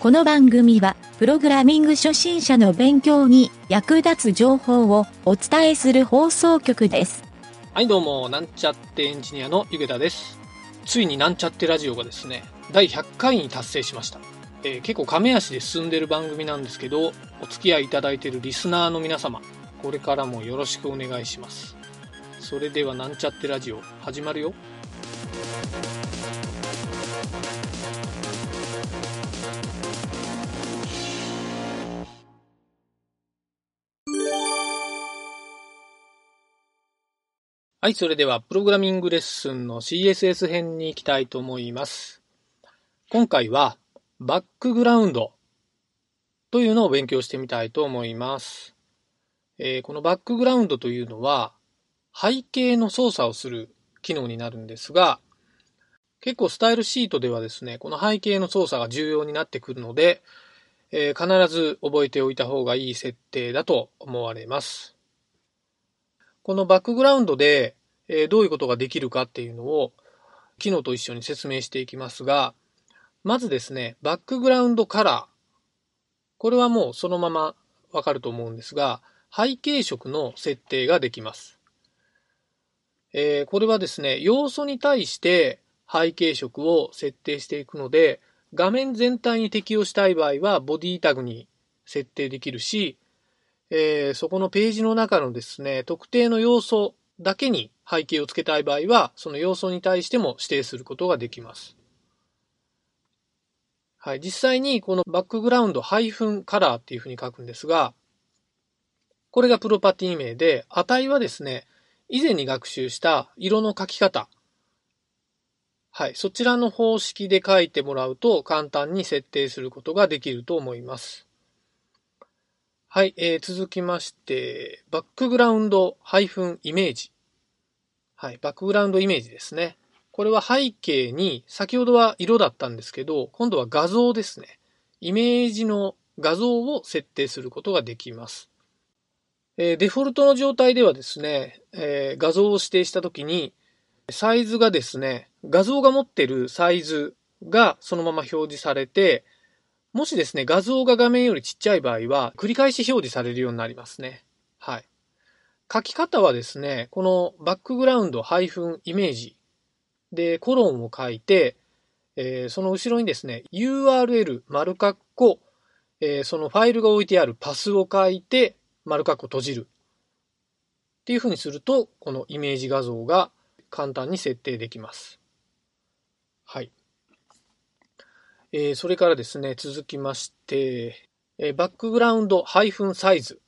この番組は、プログラミング初心者の勉強に役立つ情報をお伝えする放送局です。はい、どうも、なんちゃってエンジニアのゆげたです。ついになんちゃってラジオがですね、第100回に達成しました。えー結構亀足で進んでる番組なんですけど、お付き合いいただいているリスナーの皆様、これからもよろしくお願いします。それではなんちゃってラジオ、始まるよ。はい、それではプログラミングレッスンの CSS 編に行きたいと思います。今回はバックグラウンドというのを勉強してみたいと思います。えーこのバックグラウンドというのは背景の操作をする機能になるんですが、結構スタイルシートではですね、この背景の操作が重要になってくるので、えー必ず覚えておいた方がいい設定だと思われます。このバックグラウンドで、えーどういうことができるかっていうのを機能と一緒に説明していきますが、まずですね、バックグラウンドカラー。これはもうそのままわかると思うんですが、背景色の設定ができます。えーこれはですね、要素に対して背景色を設定していくので、画面全体に適用したい場合はボディタグに設定できるし、えーそこのページの中のですね、特定の要素だけに背景をつけたい場合は、その要素に対しても指定することができます。はい。実際にこのバックグラウンドハイフンカラーっていうふうに書くんですが、これがプロパティ名で、値はですね、以前に学習した色の書き方。はい。そちらの方式で書いてもらうと簡単に設定することができると思います。はい、えー続きまして、バックグラウンドイメージ。はい、バックグラウンドイメージですね。これは背景に、先ほどは色だったんですけど、今度は画像ですね。イメージの画像を設定することができます。えーデフォルトの状態ではですね、えー画像を指定したときに、サイズがですね、画像が持ってるサイズがそのまま表示されて、もしですね、画像が画面よりちっちゃい場合は、繰り返し表示されるようになりますね。はい。書き方はですね、このバックグラウンドイフンイメージでコロンを書いて、えーその後ろにですね、URL 丸括弧、えーそのファイルが置いてあるパスを書いて、丸括弧閉じる。っていう風にすると、このイメージ画像が簡単に設定できます。はい。えーそれからですね、続きまして、えーバックグラウンドハイフンサイズ。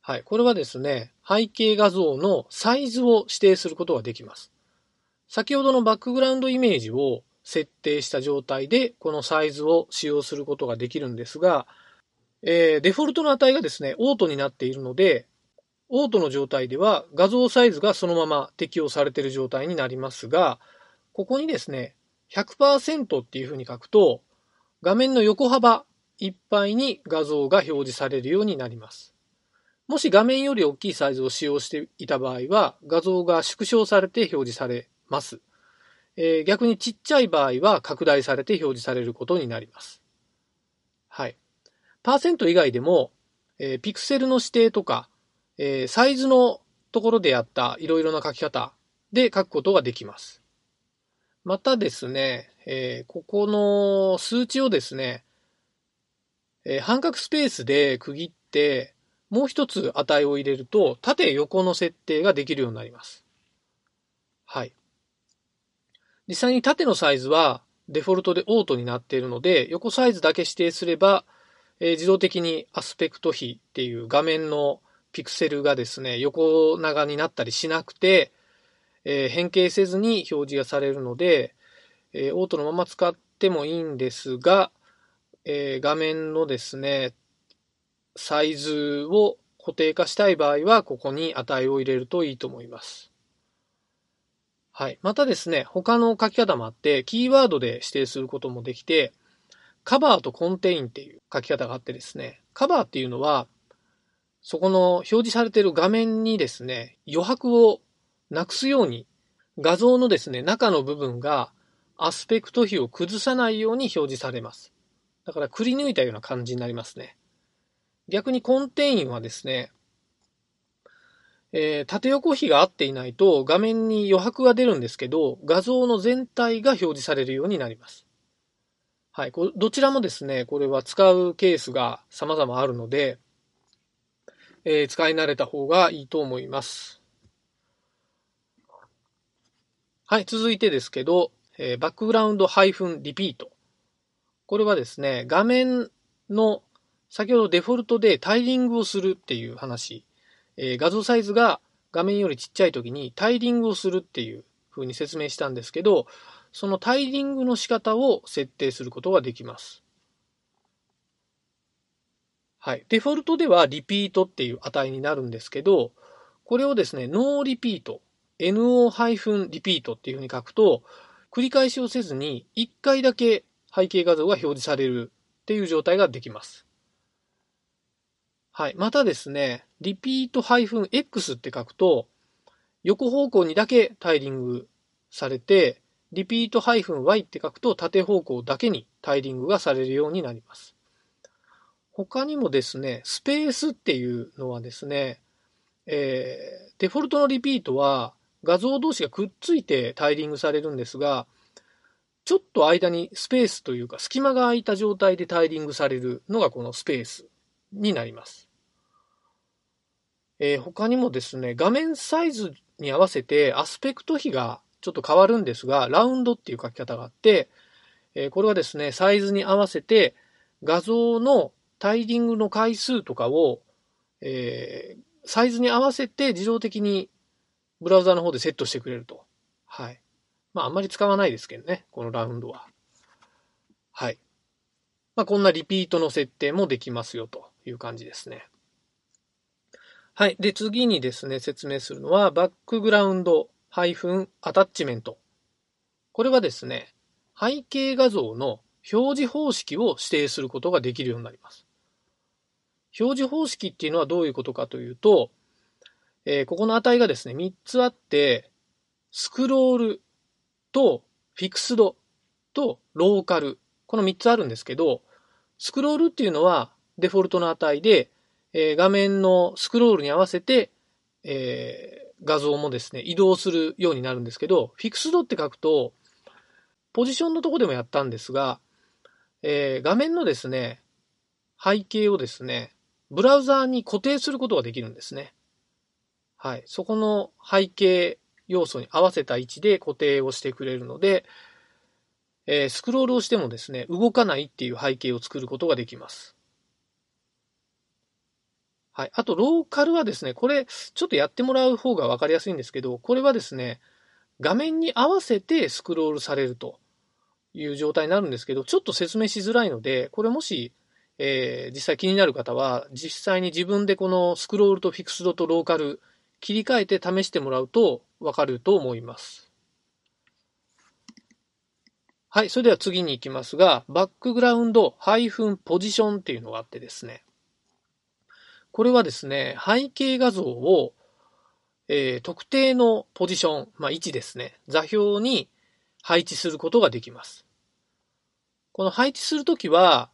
はい。これはですね、背景画像のサイズを指定することができます。先ほどのバックグラウンドイメージを設定した状態で、このサイズを使用することができるんですが、えーデフォルトの値がですね、オートになっているので、オートの状態では画像サイズがそのまま適用されている状態になりますが、ここにですね、100%っていうふうに書くと、画面の横幅いっぱいに画像が表示されるようになります。もし画面より大きいサイズを使用していた場合は、画像が縮小されて表示されます。えー逆にちっちゃい場合は拡大されて表示されることになります。はい。パーセント以外でも、えーピクセルの指定とか、えーサイズのところでやったいろいろな書き方で書くことができます。またですね、えーここの数値をですね、えー半角スペースで区切って、もう一つ値を入れると、縦横の設定ができるようになります。はい。実際に縦のサイズはデフォルトでオートになっているので、横サイズだけ指定すれば、えー自動的にアスペクト比っていう画面のピクセルがですね、横長になったりしなくて、えー変形せずに表示がされるので、えーオートのまま使ってもいいんですが、えー画面のですね、サイズを固定化したい場合は、ここに値を入れるといいと思います。はい。またですね、他の書き方もあって、キーワードで指定することもできて、カバーとコンテインっていう書き方があってですね、カバーっていうのは、そこの表示されている画面にですね、余白をなくすように、画像のですね、中の部分がアスペクト比を崩さないように表示されます。だからくり抜いたような感じになりますね。逆にコンテインはですね、えー、縦横比が合っていないと画面に余白が出るんですけど、画像の全体が表示されるようになります。はい。どちらもですね、これは使うケースが様々あるので、えー、使い慣れた方がいいと思います。はい。続いてですけど、えー、バックグラウンドハイフンリピート。これはですね、画面の先ほどデフォルトでタイリングをするっていう話、えー、画像サイズが画面よりちっちゃい時にタイリングをするっていう風に説明したんですけど、そのタイリングの仕方を設定することができます。はい。デフォルトでは repeat っていう値になるんですけど、これをですね、 no repeat、no- リピートっていう風に書くと、繰り返しをせずに1回だけ背景画像が表示されるっていう状態ができます。はい。またですね、 repeat-x って書くと、横方向にだけタイリングされて、 repeat-y って書くと縦方向だけにタイリングがされるようになります。他にもですね、スペースっていうのはですね、えー、デフォルトのリピートは画像同士がくっついてタイリングされるんですが、ちょっと間にスペースというか隙間が空いた状態でタイリングされるのがこのスペースになります。えー、他にもですね、画面サイズに合わせてアスペクト比がちょっと変わるんですが、ラウンドっていう書き方があって、えー、これはですね、サイズに合わせて画像のタイリングの回数とかを、えー、サイズに合わせて自動的にブラウザの方でセットしてくれると。はい。まあ、あんまり使わないですけどね、このラウンドは。はい。まあ、こんなリピートの設定もできますよという感じですね。はい。で、次にですね、説明するのは、バックグラウンドアタッチメント。これはですね、背景画像の表示方式を指定することができるようになります。表示方式っていうのはどういうことかというと、えー、ここの値がですね、3つあって、スクロールとフィクスドとローカル。この3つあるんですけど、スクロールっていうのはデフォルトの値で、えー、画面のスクロールに合わせて、えー、画像もですね、移動するようになるんですけど、フィクスドって書くと、ポジションのとこでもやったんですが、えー、画面のですね、背景をですね、ブラウザーに固定することができるんですね。はい。そこの背景要素に合わせた位置で固定をしてくれるので、えー、スクロールをしてもですね、動かないっていう背景を作ることができます。はい。あと、ローカルはですね、これ、ちょっとやってもらう方がわかりやすいんですけど、これはですね、画面に合わせてスクロールされるという状態になるんですけど、ちょっと説明しづらいので、これもし、えー、実際気になる方は、実際に自分でこのスクロールとフィクスドとローカル切り替えて試してもらうとわかると思います。はい。それでは次に行きますが、バックグラウンドハイフンポジションっていうのがあってですね。これはですね、背景画像を、えー、特定のポジション、まあ、位置ですね、座標に配置することができます。この配置するときは、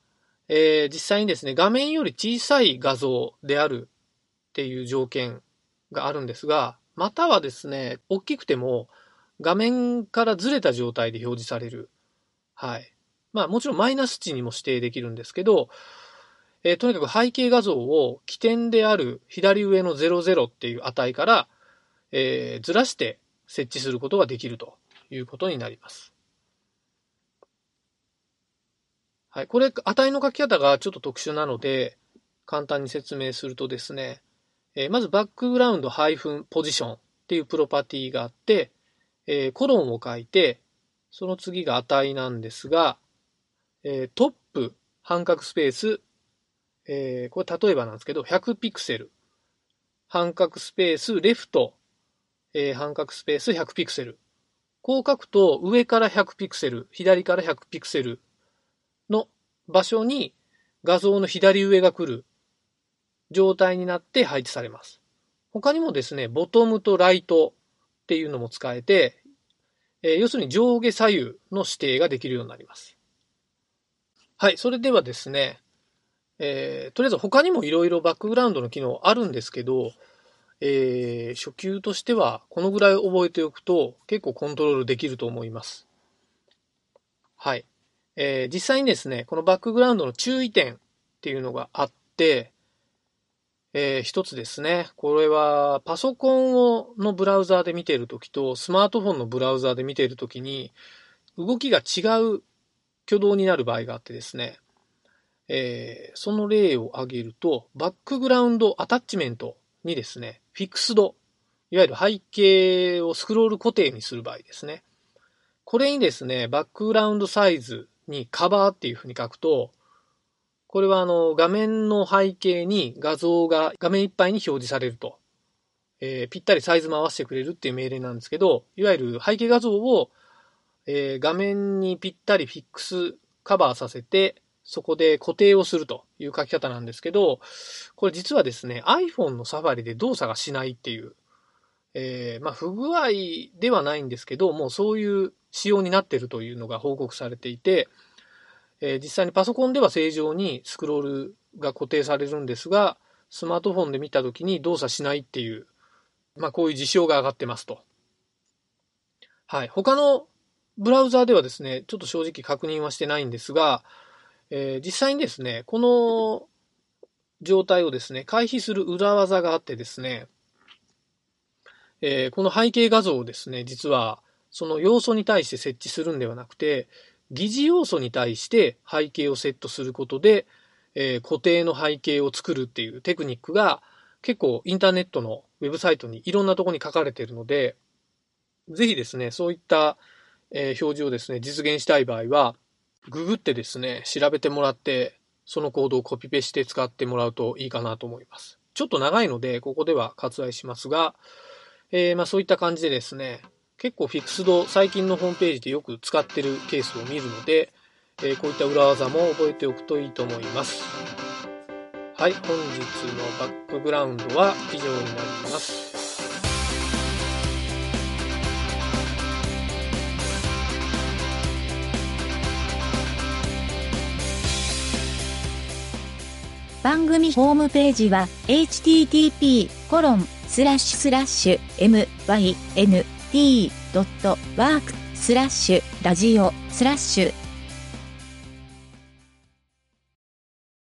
えー、実際にですね、画面より小さい画像であるっていう条件があるんですが、またはですね、大きくても画面からずれた状態で表示される。はい。まあもちろんマイナス値にも指定できるんですけど、えー、とにかく背景画像を起点である左上の00っていう値から、えー、ずらして設置することができるということになります。はい。これ、値の書き方がちょっと特殊なので、簡単に説明するとですね、えー、まずバックグラウンドハイフンポジションっていうプロパティがあって、えー、コロンを書いて、その次が値なんですが、えー、トップ半角スペースえー、これ例えばなんですけど、100ピクセル、半角スペース、レフト、えー、半角スペース100ピクセル。こう書くと、上から100ピクセル、左から100ピクセルの場所に画像の左上が来る状態になって配置されます。他にもですね、ボトムとライトっていうのも使えて、え、要するに上下左右の指定ができるようになります。はい、それではですね、えー、とりあえず他にもいろいろバックグラウンドの機能あるんですけど、えー、初級としてはこのぐらい覚えておくと結構コントロールできると思います。はい。えー、実際にですね、このバックグラウンドの注意点っていうのがあって、えー、一つですね。これはパソコンをのブラウザーで見ているときとスマートフォンのブラウザーで見ているときに動きが違う挙動になる場合があってですね。えー、その例を挙げると、バックグラウンドアタッチメントにですね、フィックスド、いわゆる背景をスクロール固定にする場合ですね。これにですね、バックグラウンドサイズにカバーっていうふうに書くと、これはあの画面の背景に画像が画面いっぱいに表示されると。えー、ぴったりサイズも合わせてくれるっていう命令なんですけど、いわゆる背景画像を、えー、画面にぴったりフィックスカバーさせて、そこで固定をするという書き方なんですけど、これ実はですね、iPhone のサファリで動作がしないっていう、えー、まあ、不具合ではないんですけど、もうそういう仕様になっているというのが報告されていて、えー、実際にパソコンでは正常にスクロールが固定されるんですが、スマートフォンで見たときに動作しないっていう、まあ、こういう事象が上がってますと。はい。他のブラウザーではですね、ちょっと正直確認はしてないんですが、えー、実際にですね、この状態をですね、回避する裏技があってですね、えー、この背景画像をですね、実はその要素に対して設置するんではなくて、疑似要素に対して背景をセットすることで、えー、固定の背景を作るっていうテクニックが結構インターネットのウェブサイトにいろんなとこに書かれているので、ぜひですね、そういった、え表示をですね、実現したい場合は、ググってですね、調べてもらって、そのコードをコピペして使ってもらうといいかなと思います。ちょっと長いので、ここでは割愛しますが、えー、まあそういった感じでですね、結構フィックスド、最近のホームページでよく使ってるケースを見るので、えー、こういった裏技も覚えておくといいと思います。はい、本日のバックグラウンドは以上になります。番組ホームページは http://myn t.work スラッシュラジオスラッシュ